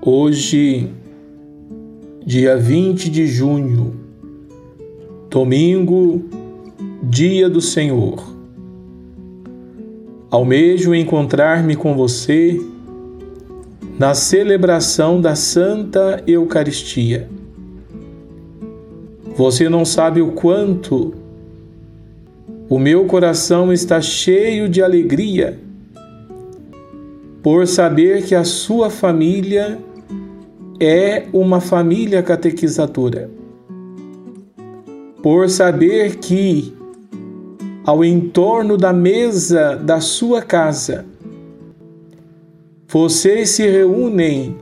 Hoje, dia 20 de junho, domingo, dia do Senhor. Almejo encontrar-me com você na celebração da Santa Eucaristia. Você não sabe o quanto o meu coração está cheio de alegria por saber que a sua família é uma família catequizadora. Por saber que, ao entorno da mesa da sua casa, vocês se reúnem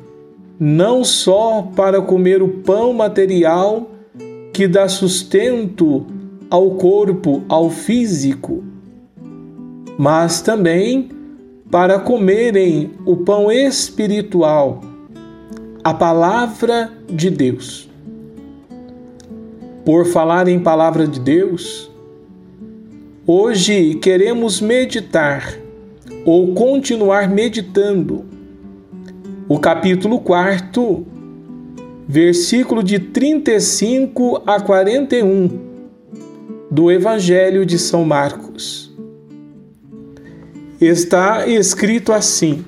não só para comer o pão material que dá sustento ao corpo, ao físico, mas também para comerem o pão espiritual, a palavra de Deus. Por falar em palavra de Deus, hoje queremos meditar ou continuar meditando o capítulo 4, versículo de 35 a 41 do Evangelho de São Marcos. Está escrito assim: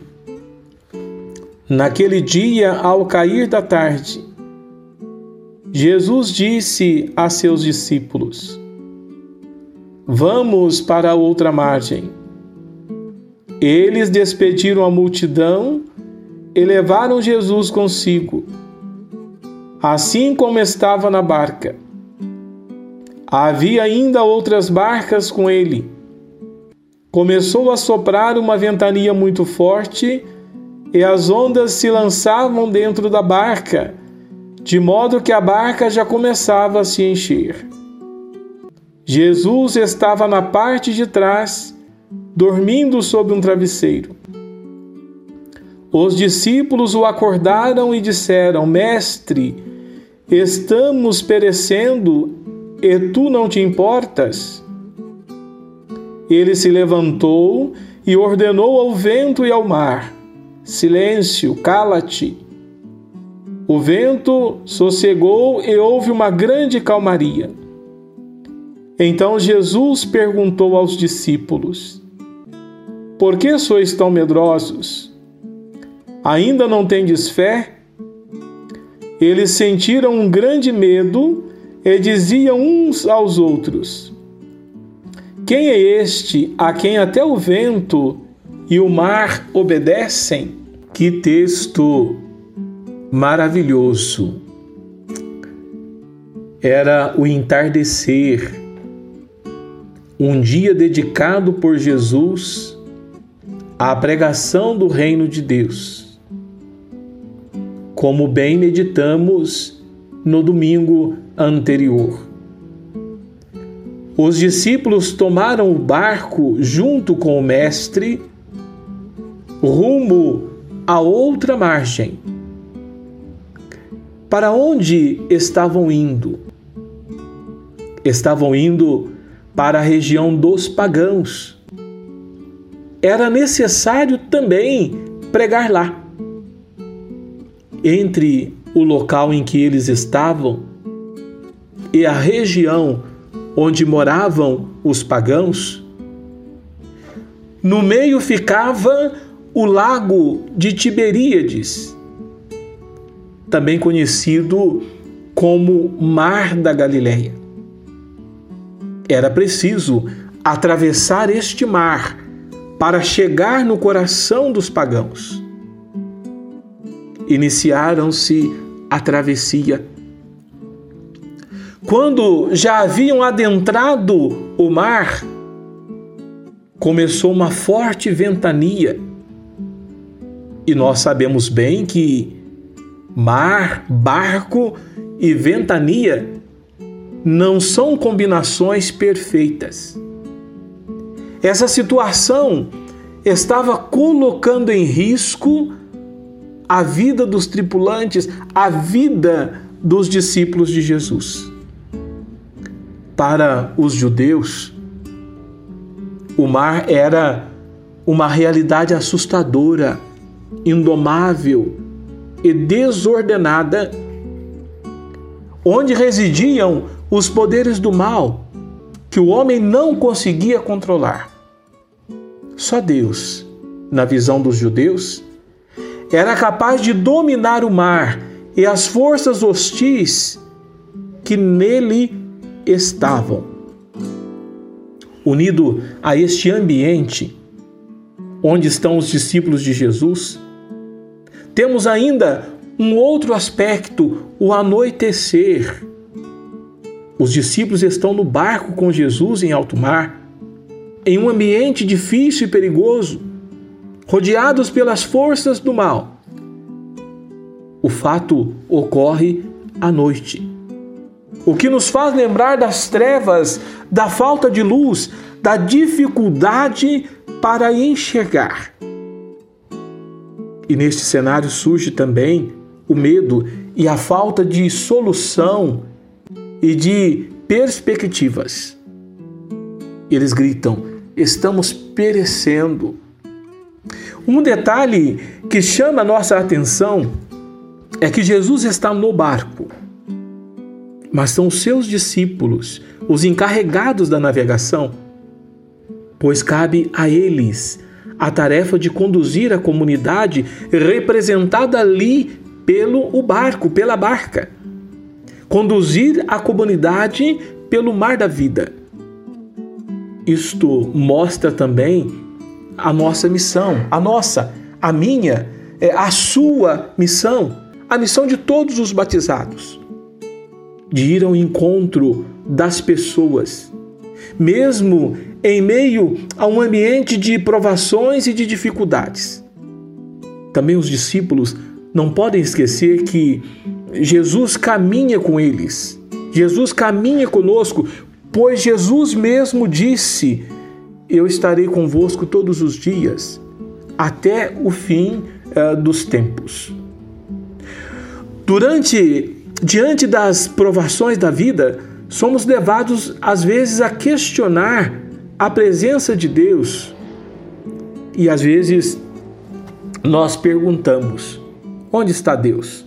Naquele dia, ao cair da tarde, Jesus disse a seus discípulos: Vamos para outra margem. Eles despediram a multidão e levaram Jesus consigo, assim como estava na barca. Havia ainda outras barcas com ele. Começou a soprar uma ventania muito forte e as ondas se lançavam dentro da barca, de modo que a barca já começava a se encher. Jesus estava na parte de trás, dormindo sob um travesseiro. Os discípulos o acordaram e disseram: Mestre, estamos perecendo e tu não te importas? Ele se levantou e ordenou ao vento e ao mar: Silêncio, cala-te. O vento sossegou e houve uma grande calmaria. Então Jesus perguntou aos discípulos: Por que sois tão medrosos? Ainda não tendes fé? Eles sentiram um grande medo e diziam uns aos outros: Quem é este a quem até o vento e o mar obedecem? Que texto maravilhoso! Era o entardecer, um dia dedicado por Jesus à pregação do reino de Deus. Como bem meditamos no domingo anterior. Os discípulos tomaram o barco junto com o Mestre rumo a outra margem. Para onde estavam indo? Estavam indo para a região dos pagãos. Era necessário também pregar lá. Entre o local em que eles estavam e a região onde moravam os pagãos, no meio ficava o lago de Tiberíades, também conhecido como Mar da Galileia. Era preciso atravessar este mar para chegar no coração dos pagãos. Iniciaram-se a travessia. Quando já haviam adentrado o mar, começou uma forte ventania e nós sabemos bem que mar, barco e ventania não são combinações perfeitas. Essa situação estava colocando em risco a vida dos tripulantes, a vida dos discípulos de Jesus. Para os judeus, o mar era uma realidade assustadora indomável, e desordenada, onde residiam os poderes do mal que o homem não conseguia controlar. Só Deus, na visão dos judeus, era capaz de dominar o mar e as forças hostis que nele estavam. Unido a este ambiente onde estão os discípulos de Jesus, temos ainda um outro aspecto, o anoitecer. Os discípulos estão no barco com Jesus em alto mar, em um ambiente difícil e perigoso, rodeados pelas forças do mal. O fato ocorre à noite. O que nos faz lembrar das trevas, da falta de luz, da dificuldade para enxergar. E neste cenário surge também o medo e a falta de solução e de perspectivas. Eles gritam: estamos perecendo. Um detalhe que chama a nossa atenção é que Jesus está no barco, mas são seus discípulos, os encarregados da navegação, pois cabe a eles a tarefa de conduzir a comunidade representada ali pelo o barco, pela barca. Conduzir a comunidade pelo mar da vida. Isto mostra também a nossa missão, a nossa, a minha, é a sua missão, a missão de todos os batizados, de ir ao encontro das pessoas, mesmo em meio a um ambiente de provações e de dificuldades. Também os discípulos não podem esquecer que Jesus caminha com eles. Jesus caminha conosco, pois Jesus mesmo disse: Eu estarei convosco todos os dias, até o fim uh, dos tempos. Durante, diante das provações da vida, somos levados às vezes a questionar a presença de Deus e às vezes nós perguntamos: onde está Deus?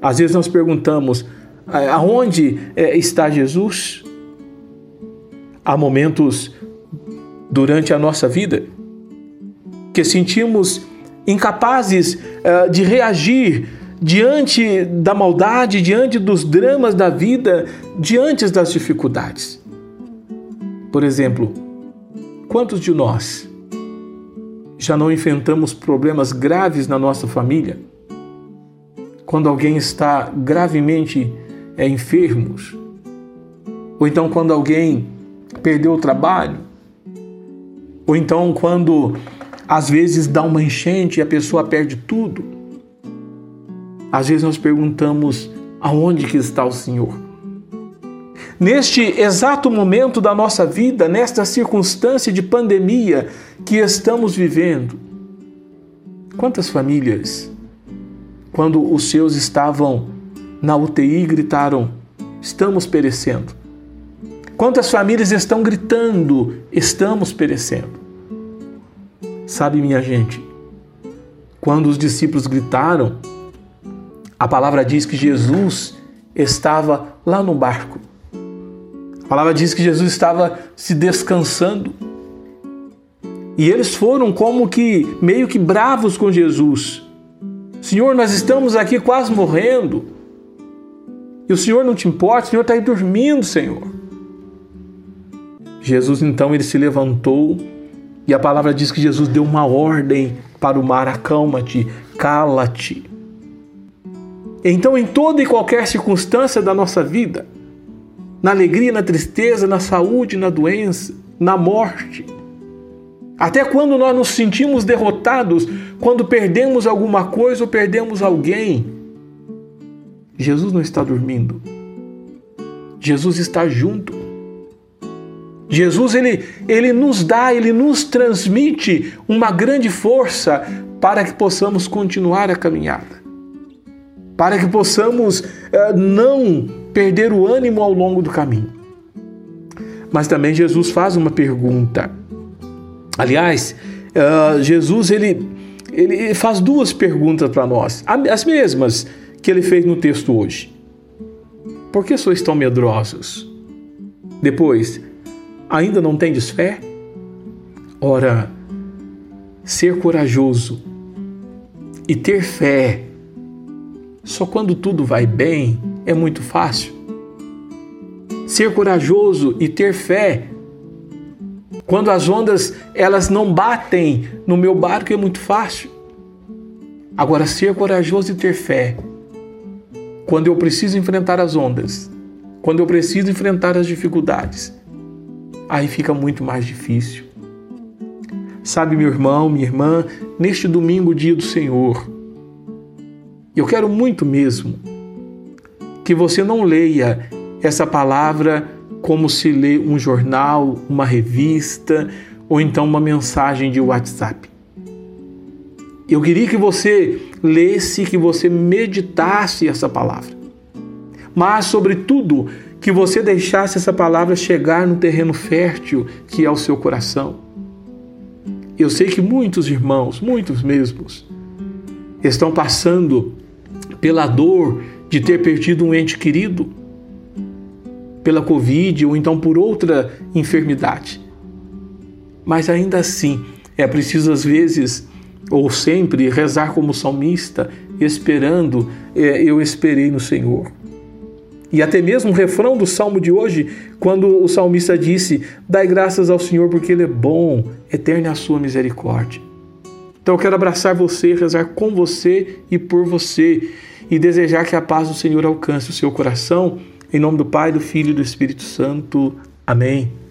Às vezes nós perguntamos: aonde é, está Jesus? Há momentos durante a nossa vida que sentimos incapazes é, de reagir diante da maldade, diante dos dramas da vida, diante das dificuldades. Por exemplo, quantos de nós já não enfrentamos problemas graves na nossa família? Quando alguém está gravemente é, enfermo, ou então quando alguém perdeu o trabalho, ou então quando às vezes dá uma enchente e a pessoa perde tudo. Às vezes nós perguntamos aonde que está o Senhor? neste exato momento da nossa vida, nesta circunstância de pandemia que estamos vivendo. Quantas famílias, quando os seus estavam na UTI, gritaram: estamos perecendo? Quantas famílias estão gritando: estamos perecendo? Sabe, minha gente, quando os discípulos gritaram, a palavra diz que Jesus estava lá no barco a palavra diz que Jesus estava se descansando. E eles foram como que meio que bravos com Jesus. Senhor, nós estamos aqui quase morrendo. E o Senhor não te importa, o Senhor está aí dormindo, Senhor. Jesus então ele se levantou e a palavra diz que Jesus deu uma ordem para o mar: acalma-te, cala-te. Então, em toda e qualquer circunstância da nossa vida, na alegria, na tristeza, na saúde, na doença, na morte. Até quando nós nos sentimos derrotados, quando perdemos alguma coisa ou perdemos alguém, Jesus não está dormindo. Jesus está junto. Jesus ele, ele nos dá, ele nos transmite uma grande força para que possamos continuar a caminhada, para que possamos uh, não perder o ânimo ao longo do caminho. Mas também Jesus faz uma pergunta. Aliás, uh, Jesus ele, ele faz duas perguntas para nós, as mesmas que ele fez no texto hoje. Por que sois tão medrosos? Depois, ainda não tendes fé? Ora, ser corajoso e ter fé só quando tudo vai bem é muito fácil. Ser corajoso e ter fé quando as ondas elas não batem no meu barco é muito fácil. Agora ser corajoso e ter fé quando eu preciso enfrentar as ondas, quando eu preciso enfrentar as dificuldades, aí fica muito mais difícil. Sabe, meu irmão, minha irmã, neste domingo, dia do Senhor, eu quero muito mesmo que você não leia essa palavra como se lê um jornal, uma revista ou então uma mensagem de WhatsApp. Eu queria que você lesse, que você meditasse essa palavra. Mas, sobretudo, que você deixasse essa palavra chegar no terreno fértil que é o seu coração. Eu sei que muitos irmãos, muitos mesmos, estão passando pela dor de ter perdido um ente querido pela Covid ou então por outra enfermidade. Mas ainda assim, é preciso às vezes ou sempre rezar como salmista, esperando, é, eu esperei no Senhor. E até mesmo o refrão do salmo de hoje, quando o salmista disse: Dai graças ao Senhor porque Ele é bom, eterna é a sua misericórdia. Então eu quero abraçar você, rezar com você e por você, e desejar que a paz do Senhor alcance o seu coração em nome do Pai, do Filho e do Espírito Santo. Amém.